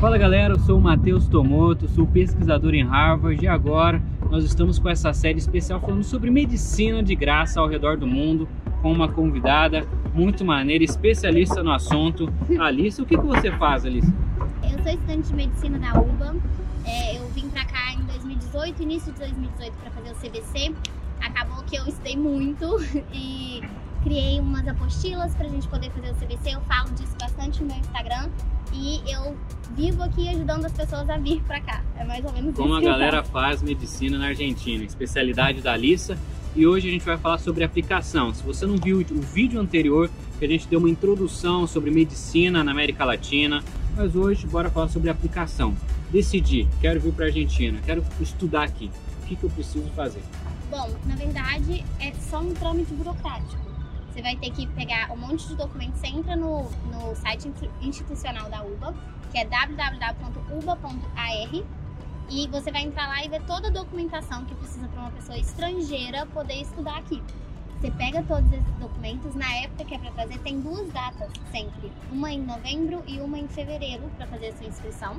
Fala galera, eu sou o Matheus Tomoto, sou pesquisador em Harvard e agora nós estamos com essa série especial falando sobre medicina de graça ao redor do mundo com uma convidada muito maneira, especialista no assunto. Alice, o que, que você faz, Alice? Eu sou estudante de medicina da UBA, é, eu vim pra cá em 2018, início de 2018 para fazer o CBC. Acabou que eu estudei muito e criei umas apostilas para a gente poder fazer o CBC. Eu falo disso bastante no meu Instagram e eu vivo aqui ajudando as pessoas a vir para cá. É mais ou menos Como isso. a galera faz medicina na Argentina, especialidade da Alissa. E hoje a gente vai falar sobre aplicação. Se você não viu o vídeo anterior, que a gente deu uma introdução sobre medicina na América Latina, mas hoje bora falar sobre aplicação. Decidi, quero vir para a Argentina, quero estudar aqui. O que, que eu preciso fazer? Bom, na verdade é só um trâmite burocrático. Você vai ter que pegar um monte de documentos. Você entra no, no site institucional da UBA, que é www.uba.ar, e você vai entrar lá e ver toda a documentação que precisa para uma pessoa estrangeira poder estudar aqui. Você pega todos esses documentos, na época que é para fazer, tem duas datas sempre, uma em novembro e uma em fevereiro para fazer a sua inscrição.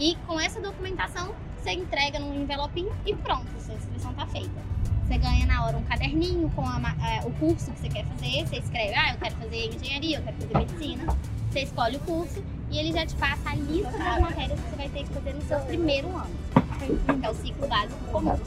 E com essa documentação, você entrega num envelopinho e pronto, sua inscrição está feita. Você ganha na hora um caderninho com a, a, o curso que você quer fazer. Você escreve, ah, eu quero fazer engenharia, eu quero fazer medicina. Você escolhe o curso e ele já te passa a lista das matérias que você vai ter que fazer no seu primeiro ano, que é o ciclo básico comum.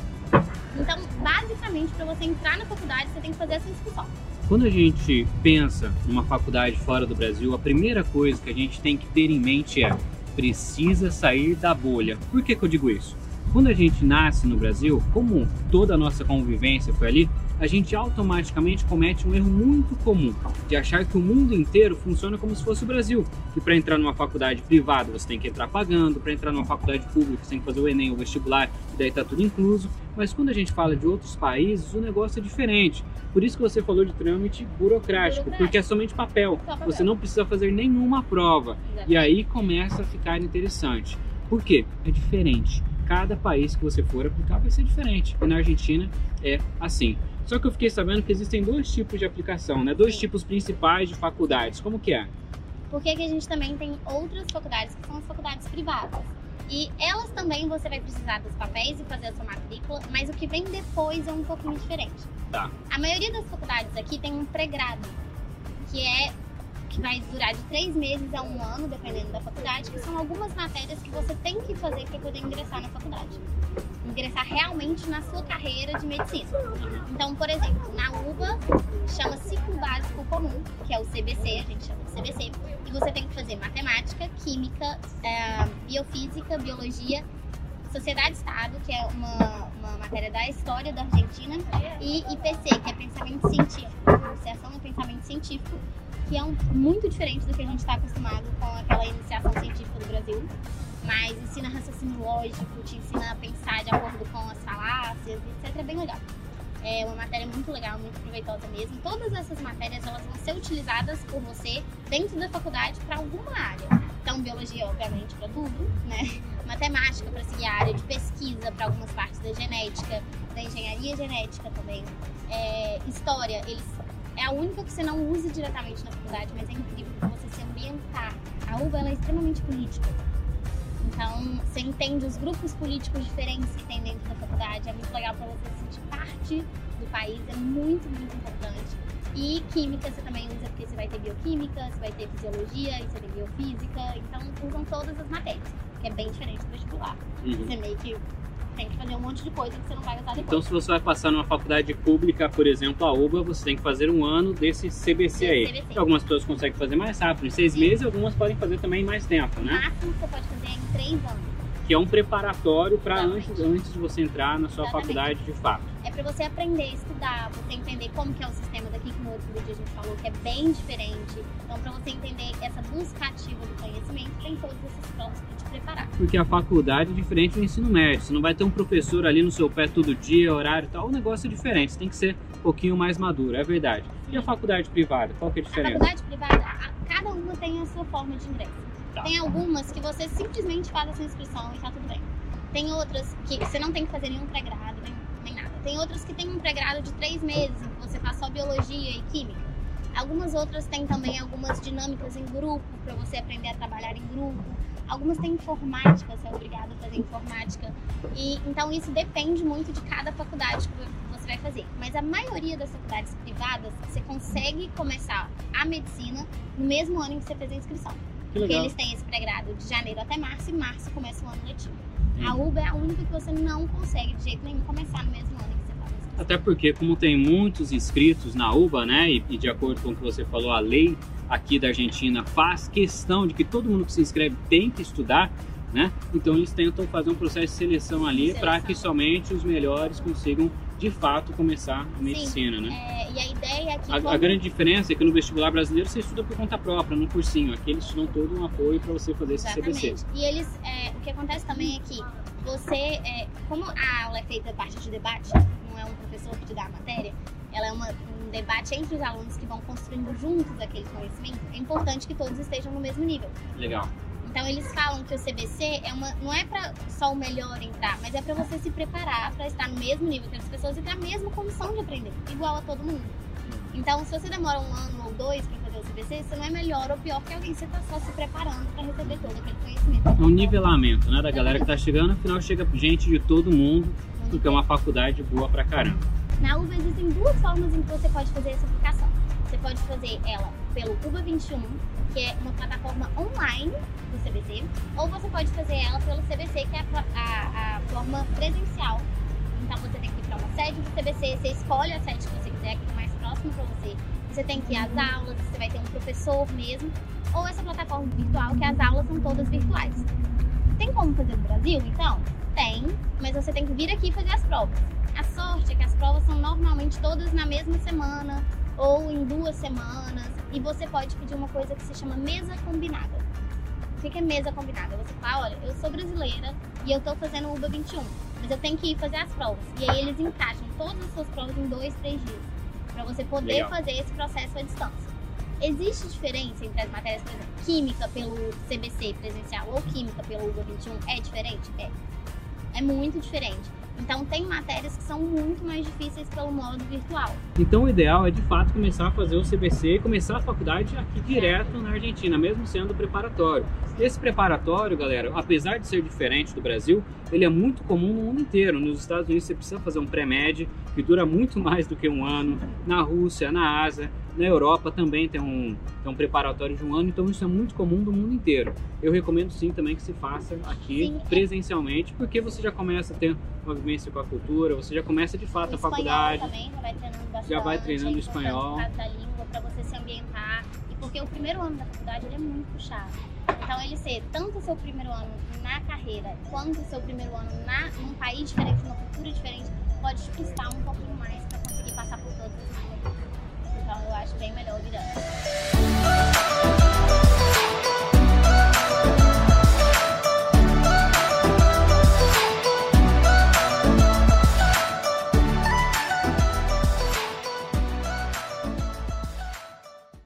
Então, basicamente, para você entrar na faculdade, você tem que fazer essa inscrição. Quando a gente pensa numa faculdade fora do Brasil, a primeira coisa que a gente tem que ter em mente é precisa sair da bolha. Por que, que eu digo isso? Quando a gente nasce no Brasil, como toda a nossa convivência foi ali, a gente automaticamente comete um erro muito comum de achar que o mundo inteiro funciona como se fosse o Brasil. E para entrar numa faculdade privada você tem que entrar pagando, para entrar numa faculdade pública você tem que fazer o Enem ou vestibular, e daí está tudo incluso. Mas quando a gente fala de outros países, o negócio é diferente. Por isso que você falou de trâmite burocrático, burocrático. porque é somente papel. papel. Você não precisa fazer nenhuma prova. Exatamente. E aí começa a ficar interessante. Por quê? É diferente. Cada país que você for aplicar vai ser diferente. E na Argentina é assim. Só que eu fiquei sabendo que existem dois tipos de aplicação, né? Dois tipos principais de faculdades. Como que é? Porque que a gente também tem outras faculdades que são as faculdades privadas. E elas também você vai precisar dos papéis e fazer a sua matrícula, mas o que vem depois é um pouquinho diferente. Tá. A maioria das faculdades aqui tem um pré-grado, que é que vai durar de três meses a um ano, dependendo da faculdade, que são algumas matérias que você tem que fazer para poder ingressar na faculdade. Ingressar realmente na sua carreira de medicina. Então, por exemplo, na UBA chama Ciclo Básico Comum, que é o CBC, a gente chama de CBC, e você tem que fazer matemática, química, é, biofísica, biologia, Sociedade-Estado, que é uma, uma matéria da história da Argentina, e IPC, que é pensamento científico, iniciação pensamento científico, que é um, muito diferente do que a gente está acostumado com aquela iniciação científica do Brasil. Mas ensina raciocínio lógico, te ensina a pensar de acordo com as falácias, etc. É bem legal. É uma matéria muito legal, muito proveitosa mesmo. Todas essas matérias elas vão ser utilizadas por você dentro da faculdade para alguma área. Então, biologia, obviamente, para tudo, né? Matemática para seguir a área de pesquisa para algumas partes da genética, da engenharia genética também. É, história, eles é a única que você não usa diretamente na faculdade, mas é incrível para você se ambientar. A UBA é extremamente política. Então, você entende os grupos políticos diferentes que tem dentro da faculdade. É muito legal para você se sentir parte do país, é muito, muito importante. E química você também usa, porque você vai ter bioquímica, você vai ter fisiologia, e você tem biofísica. Então, usam todas as matérias, que é bem diferente do vestibular. Uhum. Você meio que tem que fazer um monte de coisa que você não vai usar depois. Então, se você vai passar numa faculdade pública, por exemplo, a UBA, você tem que fazer um ano desse CBC aí. CBC. Algumas pessoas conseguem fazer mais rápido, em seis Sim. meses, algumas podem fazer também em mais tempo, né? O máximo que você pode fazer é em três anos que é um preparatório para antes, antes de você entrar na sua Exatamente. faculdade de fato. É para você aprender a estudar, você entender como que é o sistema daqui, que no outro vídeo a gente falou que é bem diferente. Então, para você entender essa busca ativa do conhecimento, tem todos esses provas para te preparar. Porque a faculdade é diferente do ensino médio. Você não vai ter um professor ali no seu pé todo dia, horário e tal. O negócio é diferente. Você tem que ser um pouquinho mais maduro, é verdade. E a faculdade privada? Qual que é a diferença? A faculdade privada, cada uma tem a sua forma de ingresso. Tá. Tem algumas que você simplesmente faz a sua inscrição e tá tudo bem. Tem outras que você não tem que fazer nenhum pré-grado, nem, nem nada. Tem outras que tem um pré-grado de três meses, em que você faz só biologia e química. Algumas outras têm também algumas dinâmicas em grupo, para você aprender a trabalhar em grupo. Algumas têm informática, você é obrigado a fazer informática. E então isso depende muito de cada faculdade que você vai fazer. Mas a maioria das faculdades privadas, você consegue começar a medicina no mesmo ano em que você fez a inscrição. Porque eles têm esse pré-grado de janeiro até março e março começa o ano letivo. Hum. A UBA é a única que você não consegue de jeito nenhum começar no mesmo ano em que você faz a inscrição. Até porque, como tem muitos inscritos na UBA, né, e, e de acordo com o que você falou, a lei aqui da Argentina faz questão de que todo mundo que se inscreve tem que estudar, né? Então eles tentam fazer um processo de seleção ali para que somente os melhores consigam de fato começar a medicina, Sim, né? É, e a ideia é que. A, como... a, grande diferença é que no vestibular brasileiro você estuda por conta própria, no cursinho. Aqui eles te dão todo um apoio para você fazer esse Exatamente. CBC. E eles, é, o que acontece também é que você, é, como a aula é feita a partir de debate, não é um professor que te dá a matéria, ela é uma, um debate entre os alunos que vão construindo juntos aquele conhecimento, é importante que todos estejam no mesmo nível. Legal. Então eles falam que o CBC é uma, não é para só o melhor entrar, mas é para você se preparar para estar no mesmo nível que as pessoas e ter a mesma condição de aprender, igual a todo mundo. Então, se você demora um ano ou dois para fazer o CBC, você não é melhor ou pior que alguém, você está só se preparando para receber todo aquele conhecimento. É um nivelamento, né, da galera que está chegando, afinal chega gente de todo mundo, porque é uma faculdade boa pra caramba. Na UVA existem duas formas em que você pode fazer essa aplicação. Você pode fazer ela pelo UBA 21, que é uma plataforma online do CBC, ou você pode fazer ela pelo CBC, que é a, a, a forma presencial. Então você tem que ir para uma sede do CBC, você escolhe a sede que você quiser, que é mais próximo para você. Você tem que ir às aulas, você vai ter um professor mesmo, ou essa plataforma virtual, que as aulas são todas virtuais. Tem como fazer no Brasil, então? Tem, mas você tem que vir aqui fazer as provas. A sorte é que as provas são normalmente todas na mesma semana ou em duas semanas. E você pode pedir uma coisa que se chama mesa combinada. O que é mesa combinada? Você fala, olha, eu sou brasileira e eu tô fazendo UBA 21, mas eu tenho que ir fazer as provas. E aí eles encaixam todas as suas provas em dois, três dias. para você poder Legal. fazer esse processo à distância. Existe diferença entre as matérias, por exemplo, química pelo CBC presencial ou química pelo UBA 21? É diferente? É. É muito diferente. Então tem matérias que são muito mais difíceis pelo modo virtual. Então o ideal é de fato começar a fazer o CBC e começar a faculdade aqui direto na Argentina, mesmo sendo preparatório. Esse preparatório, galera, apesar de ser diferente do Brasil, ele é muito comum no mundo inteiro. Nos Estados Unidos você precisa fazer um pré-med que dura muito mais do que um ano. Na Rússia, na Ásia, na Europa também tem um, tem um preparatório de um ano, então isso é muito comum do mundo inteiro. Eu recomendo sim também que se faça aqui sim. presencialmente, porque você já começa a ter uma vivência com a cultura, você já começa de fato o a faculdade. Também, já vai treinando bastante, já vai treinando espanhol. da língua para você se ambientar. E porque o primeiro ano da faculdade ele é muito puxado. Então ele ser tanto o seu primeiro ano na carreira, quanto o seu primeiro ano na, num país diferente, numa cultura diferente, pode te custar um pouquinho mais para conseguir passar por todas as então eu acho bem melhor virar.